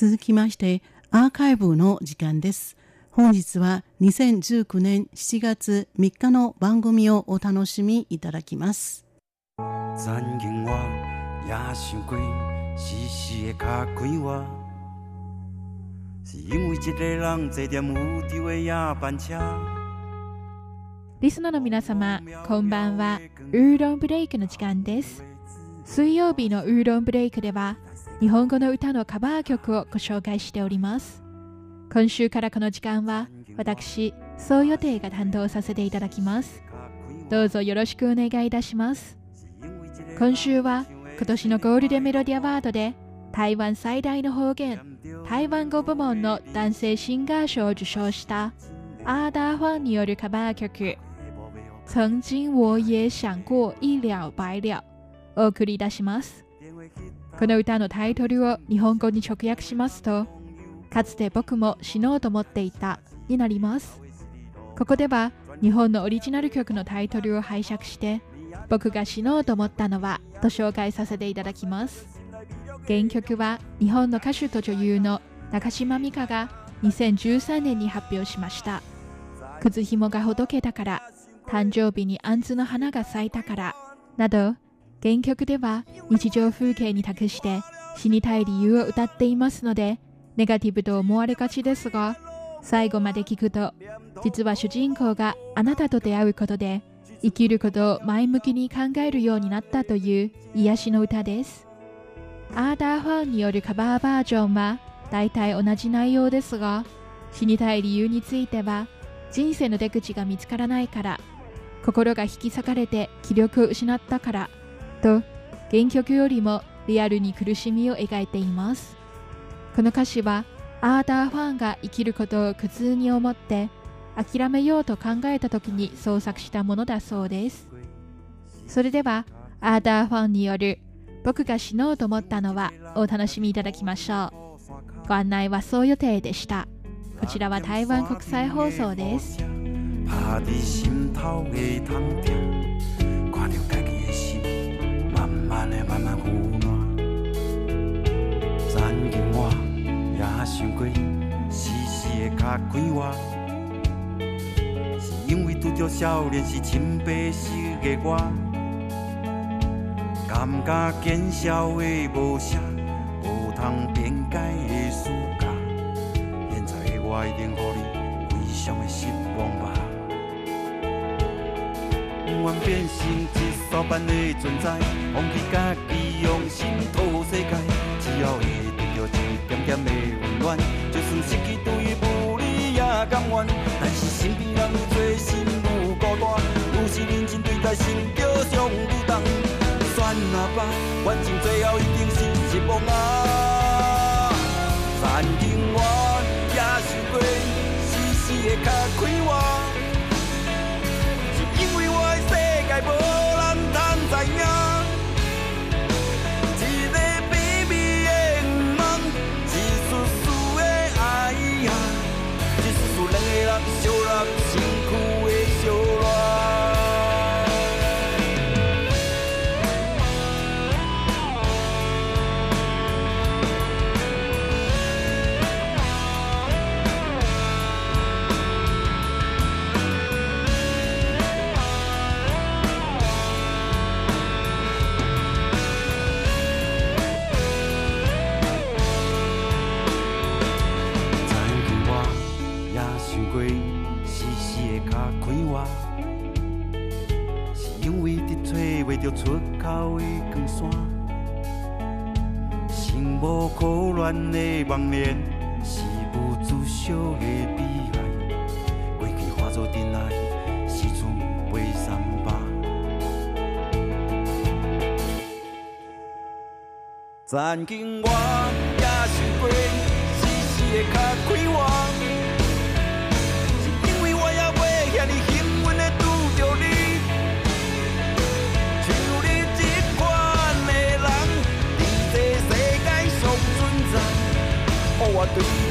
続きましてアーカイブの時間です本日は2019年7月3日の番組をお楽しみいただきます残銀は野心贵死死的卡贵は是因为一个人坐点无敌的夜班車リスナーの皆様、こんばんは。ウーロンブレイクの時間です。水曜日のウーロンブレイクでは、日本語の歌のカバー曲をご紹介しております。今週からこの時間は私そう予定が担当させていただきます。どうぞよろしくお願いいたします。今週は今年のゴールデンメロディアワードで台湾最大の方言台湾語部門の男性シンガー賞を受賞したアーダーファンによるカバー曲曾经我也想过一了百了お送り出します。この歌のタイトルを日本語に直訳しますとかつて僕も死のうと思っていたになります。ここでは日本のオリジナル曲のタイトルを拝借して僕が死のうと思ったのはと紹介させていただきます。原曲は日本の歌手と女優の中島美嘉が2013年に発表しました。靴紐がほどけたから誕生日に杏の花が咲いたからなど原曲では日常風景に託して死にたい理由を歌っていますのでネガティブと思われがちですが最後まで聞くと実は主人公があなたと出会うことで生きることを前向きに考えるようになったという癒しの歌です。アーダーファンによるカバーバージョンは大体同じ内容ですが死にたい理由については人生の出口が見つからないから心が引き裂かれて気力を失ったからと原曲よりもリアルに苦しみを描いています。この歌詞はアーダーファンが生きることを苦痛に思って諦めようと考えた時に創作したものだそうです。それではアーダーファンによる僕が死のうと思ったのはお楽しみいただきましょう。ご案内はそう予定でした。こちらは台湾国際放送です。慢的慢慢胡乱，曾经我也想过，死死的较快活，是因为拄着少年时青白色的我，感觉见笑的无声，无通辩解的暑假，现在的我一定予你非常的失望吧。愿变成老板的存在，放弃家己，用心讨世界。只要会得到一点点的温暖，就算失去对不你也甘愿。但是身边人愈多，心愈孤单，愈是认真对待，心就伤愈重。算了吧，反正最后一定是失望啊。Europe, Europe. 着出口的光线，心无可恋的梦魇，是无自小的悲哀。过去化作阵来，四处为三八。曾经我也想过，死死的较快活。我 Peace.